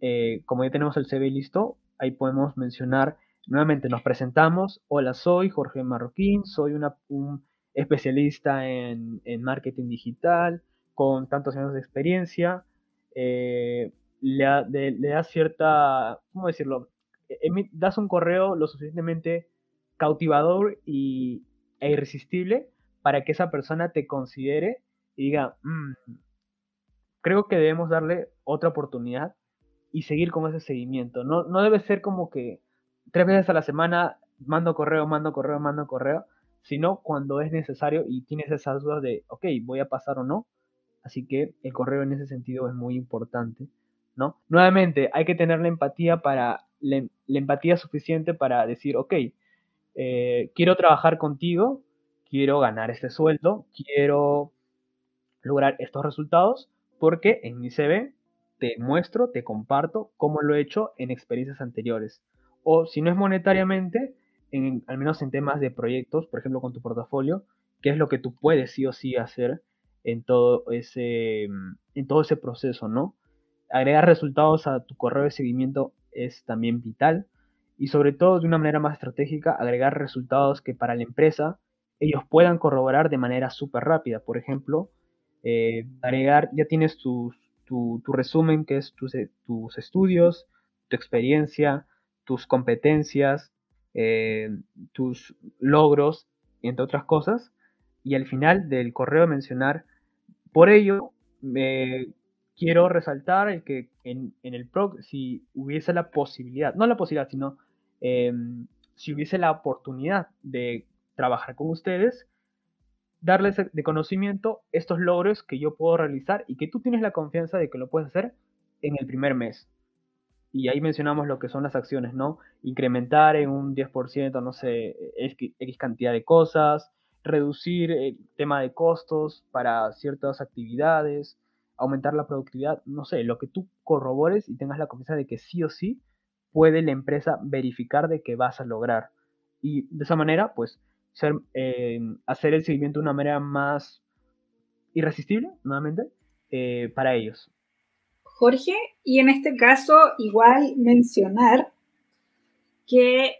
eh, como ya tenemos el CV listo, ahí podemos mencionar nuevamente, nos presentamos, hola, soy Jorge Marroquín, soy un especialista en, marketing digital, con tantos años de experiencia, eh, le, das cierta, ¿cómo decirlo? das un correo lo suficientemente cautivador y, e irresistible para que esa persona te considere y diga, mm, creo que debemos darle otra oportunidad y seguir con ese seguimiento. No, no debe ser como que tres veces a la semana mando correo, mando correo, mando correo, sino cuando es necesario y tienes esas dudas de, ok, voy a pasar o no. Así que el correo en ese sentido es muy importante ¿no? Nuevamente, hay que tener la empatía para la, empatía suficiente para decir, ok, eh, quiero trabajar contigo, quiero ganar este sueldo, quiero lograr estos resultados, porque en mi CV te muestro, te comparto cómo lo he hecho en experiencias anteriores. O si no es monetariamente, en, al menos en temas de proyectos, por ejemplo con tu portafolio, qué es lo que tú puedes sí o sí hacer en todo ese, en todo ese proceso, ¿no? Agregar resultados a tu correo de seguimiento es también vital y sobre todo de una manera más estratégica, agregar resultados que para la empresa ellos puedan corroborar de manera súper rápida. Por ejemplo, eh, agregar, ya tienes tu, resumen, que es tus, eh, tus, estudios, tu experiencia, tus competencias, eh, tus logros, entre otras cosas. Y al final del correo mencionar, por ello, me quiero resaltar el que en, el PROC, si hubiese la posibilidad, no la posibilidad, sino em, si hubiese la oportunidad de trabajar con ustedes, darles de conocimiento estos logros que yo puedo realizar y que tú tienes la confianza de que lo puedes hacer en el primer mes. Y ahí mencionamos lo que son las acciones, ¿no? Incrementar en un 10%, no sé, X cantidad de cosas, reducir el tema de costos para ciertas actividades, aumentar la productividad, no sé, lo que tú corrobores y tengas la confianza de que sí o sí puede la empresa verificar de que vas a lograr. Y de esa manera, pues, eh, hacer el seguimiento de una manera más irresistible, nuevamente, eh, para ellos. Jorge, y en este caso, igual mencionar que,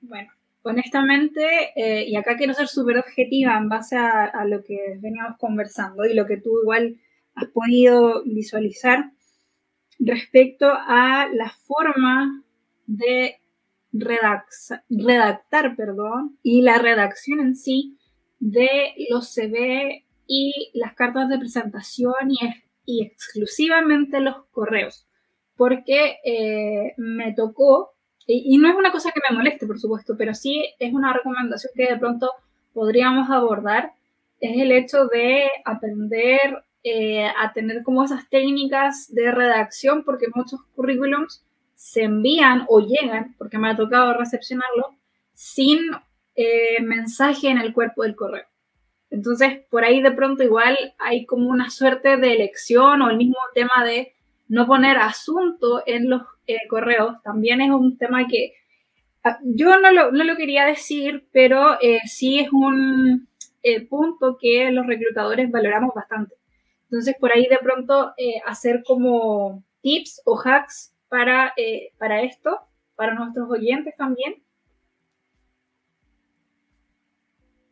bueno, honestamente, eh, y acá quiero ser súper objetiva en base a, a, lo que veníamos conversando y lo que tú igual has podido visualizar respecto a la forma de redactar perdón, y la redacción en sí de los CV y las cartas de presentación y, exclusivamente los correos. Porque eh, me tocó, y, no es una cosa que me moleste, por supuesto, pero sí es una recomendación que de pronto podríamos abordar, es el hecho de aprender eh, a tener como esas técnicas de redacción, porque muchos currículums se envían o llegan, porque me ha tocado recepcionarlo, sin eh, mensaje en el cuerpo del correo. Entonces, por ahí de pronto igual hay como una suerte de elección o el mismo tema de no poner asunto en los eh, correos. También es un tema que ah, yo no lo, quería decir, pero eh, sí es un punto que los reclutadores valoramos bastante. Entonces, por ahí de pronto hacer como tips o hacks para, eh, para esto, para nuestros oyentes también?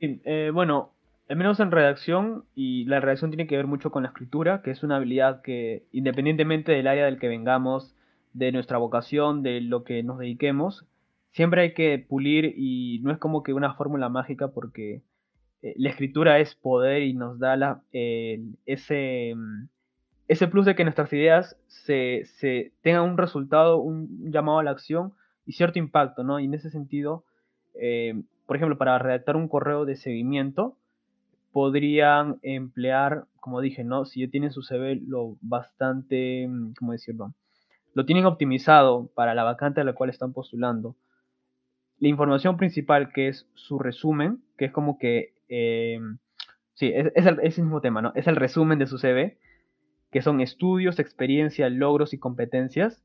Eh, bueno, al menos en redacción, y la redacción tiene que ver mucho con la escritura, que es una habilidad que, independientemente del área del que vengamos, de nuestra vocación, de lo que nos dediquemos, siempre hay que pulir y no es como que una fórmula mágica porque eh, la escritura es poder y nos da la, ese, mm, ese plus de que nuestras ideas se, tengan un resultado, un llamado a la acción y cierto impacto, ¿no? Y en ese sentido, eh, por ejemplo, para redactar un correo de seguimiento, podrían emplear, como dije, ¿no? Si ya tienen su CV lo bastante, mm, ¿cómo decirlo? Lo tienen optimizado para la vacante a la cual están postulando. La información principal, que es su resumen, que es como que, eh, sí, es, el, es el mismo tema, ¿no? Es el resumen de su CV que son estudios, experiencia, logros y competencias.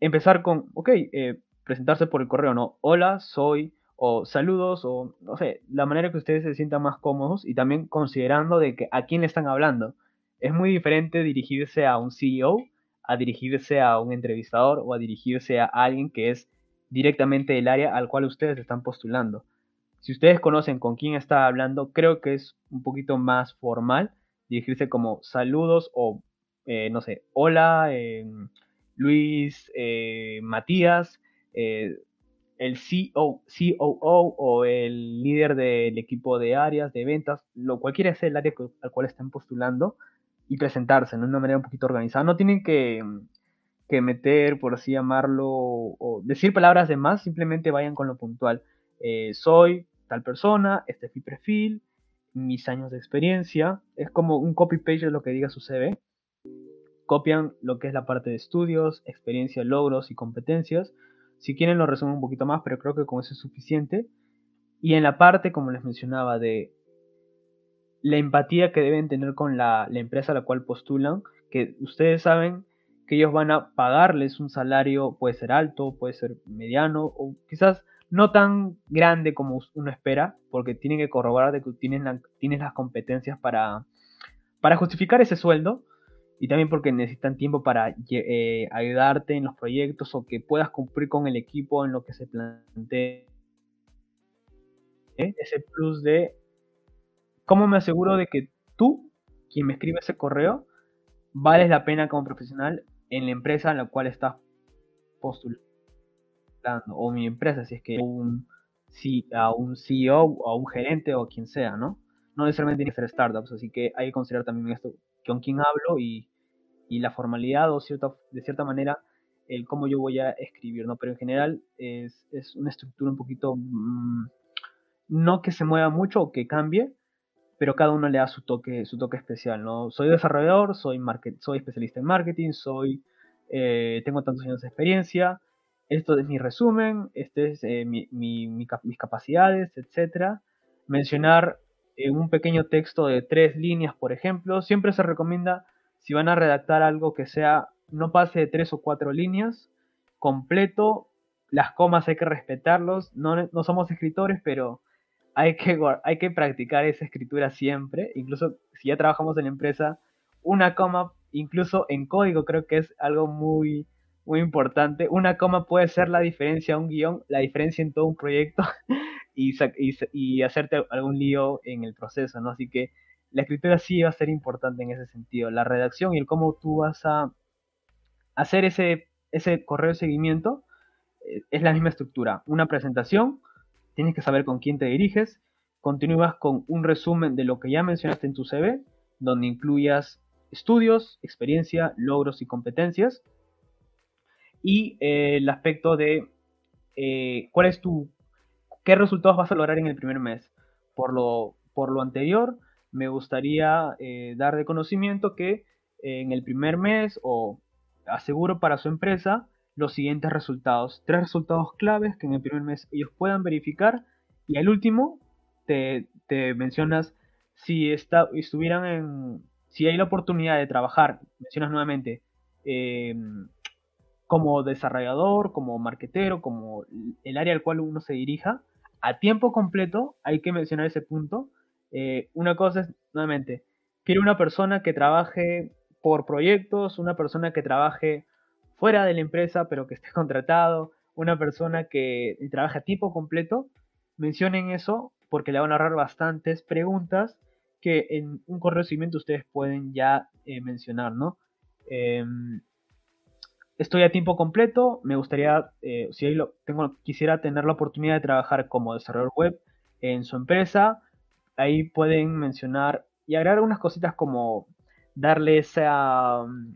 Empezar con, ok, eh, presentarse por el correo, ¿no? Hola, soy, o saludos, o no sé, la manera que ustedes se sientan más cómodos y también considerando de que a quién le están hablando. Es muy diferente dirigirse a un CEO, a dirigirse a un entrevistador o a dirigirse a alguien que es directamente el área al cual ustedes están postulando. Si ustedes conocen con quién está hablando, creo que es un poquito más formal dirigirse como saludos o, eh, no sé, hola, em, Luis, eh, Matías, eh, el CEO, COO o el líder del equipo de áreas, de ventas, lo cualquiera sea el área al cual estén postulando y presentarse de una manera un poquito organizada. No tienen que, que meter, por así llamarlo, o decir palabras de más, simplemente vayan con lo puntual. soy tal persona, este es mi perfil, mis años de experiencia. Es como un copy-paste de lo que diga su CV. copian lo que es la parte de estudios, experiencia, logros y competencias. Si quieren lo resumo un poquito más, pero creo que con eso es suficiente. Y en la parte, como les mencionaba, de la empatía que deben tener con la, empresa a la cual postulan, que ustedes saben que ellos van a pagarles un salario, puede ser alto, puede ser mediano, o quizás no tan grande como uno espera, porque tienen que corroborar de que tienen, las competencias para, para justificar ese sueldo, y también porque necesitan tiempo para eh, ayudarte en los proyectos o que puedas cumplir con el equipo en lo que se plantee. ¿Eh? Ese plus de cómo me aseguro de que tú, quien me escribe ese correo, vales la pena como profesional en la empresa en la cual estás postulando o mi empresa, si es que un, si, a un CEO a un gerente o quien sea, ¿no? No necesariamente tiene que ser startups, así que hay que considerar también esto, con quién hablo y, y la formalidad o cierta, de cierta manera el cómo yo voy a escribir, ¿no? Pero en general es, es una estructura un poquito, mm, no que se mueva mucho o que cambie, pero cada uno le da su toque, su toque especial, ¿no? Soy desarrollador, soy, market, soy especialista en marketing, soy, eh, tengo tantos años de experiencia, esto es mi resumen, este es eh, mi, mis capacidades, etc. Mencionar en un pequeño texto de tres líneas, por ejemplo, siempre se recomienda si van a redactar algo que sea no pase de tres o cuatro líneas, completo, las comas hay que respetarlos, no, no somos escritores, pero hay que, hay que practicar esa escritura siempre, incluso si ya trabajamos en la empresa, una coma, incluso en código creo que es algo muy, muy importante. Una coma puede ser la diferencia a un guion, la diferencia en todo un proyecto (laughs) y, y, hacerte algún lío en el proceso, ¿no? Así que la escritura sí va a ser importante en ese sentido. La redacción y el cómo tú vas a hacer ese, ese correo de seguimiento eh, es la misma estructura. Una presentación, tienes que saber con quién te diriges, continúas con un resumen de lo que ya mencionaste en tu CV, donde incluyas estudios, experiencia, logros y competencias y eh, el aspecto de eh, cuál es tu, qué resultados vas a lograr en el primer mes. Por lo, por lo anterior, me gustaría eh, dar de conocimiento que en el primer mes o aseguro para su empresa los siguientes resultados. Tres resultados claves que en el primer mes ellos puedan verificar y al último te, te mencionas si está, estuvieran si hay la oportunidad de trabajar, mencionas nuevamente, eh, como desarrollador, como marketero, como el área al cual uno se dirija, a tiempo completo, hay que mencionar ese punto. Eh, una cosa es, nuevamente, quiero una persona que trabaje por proyectos, una persona que trabaje fuera de la empresa, pero que esté (laughs) contratado, una persona que trabaje a tiempo completo, mencionen eso porque le van a ahorrar bastantes preguntas que en un correo de seguimiento ustedes pueden ya eh, mencionar, ¿no? Em, estoy a tiempo completo, me gustaría, eh, si lo, tengo, quisiera tener la oportunidad de trabajar como desarrollador web en su empresa, ahí pueden mencionar y agregar unas cositas como darle mm,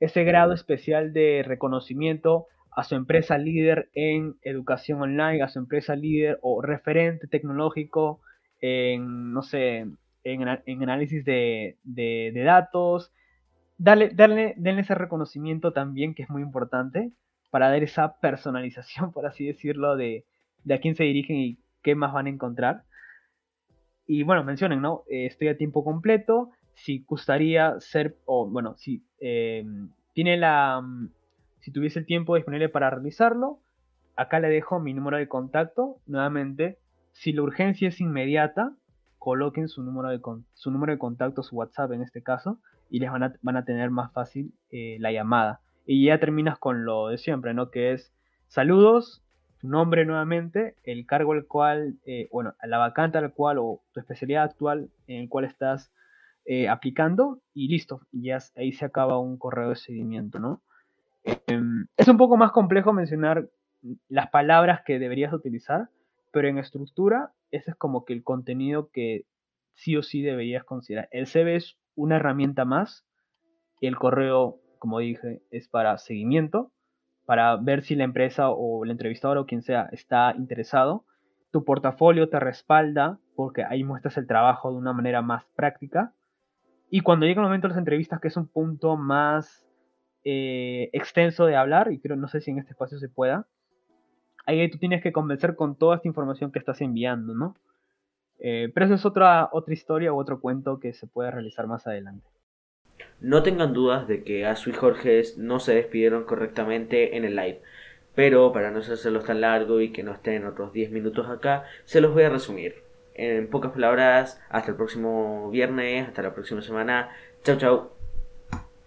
ese grado especial de reconocimiento a su empresa líder en educación online, a su empresa líder o referente tecnológico en, no sé, en, análisis de, de datos, darle, darle, denle ese reconocimiento también, que es muy importante, para dar esa personalización, por así decirlo, de, a quién se dirigen y qué más van a encontrar. Y bueno, mencionen, ¿no? Eh, estoy a tiempo completo. Si gustaría ser, o bueno, si em, tiene la. Si tuviese el tiempo disponible para realizarlo, acá le dejo mi número de contacto. Nuevamente, si la urgencia es inmediata, coloquen su número de, su número de contacto, su WhatsApp en este caso, y les van a, van a tener más fácil eh, la llamada. Y ya terminas con lo de siempre, ¿no? Que es saludos, tu nombre nuevamente, el cargo al cual, eh, bueno, la vacante al cual o tu especialidad actual en el cual estás eh, aplicando y listo, ya ahí se acaba un correo de seguimiento, ¿no? Em, es un poco más complejo mencionar las palabras que deberías utilizar, pero en estructura ese es como que el contenido que sí o sí deberías considerar. El CV es una herramienta más. El correo, como dije, es para seguimiento, para ver si la empresa o el entrevistador o quien sea está interesado. Tu portafolio te respalda porque ahí muestras el trabajo de una manera más práctica. Y cuando llega el momento de las entrevistas, que es un punto más eh, extenso de hablar, y creo, no sé si en este espacio se pueda, ahí tú tienes que convencer con toda esta información que estás enviando, ¿no? Eh, pero eso es otra, otra historia u otro cuento que se puede realizar más adelante. No tengan dudas de que Asu y Jorge no se despidieron correctamente en el live. Pero para no hacerlo tan largo y que no estén otros 10 minutos acá, se los voy a resumir. En pocas palabras, hasta el próximo viernes, hasta la próxima semana. Chau, chau.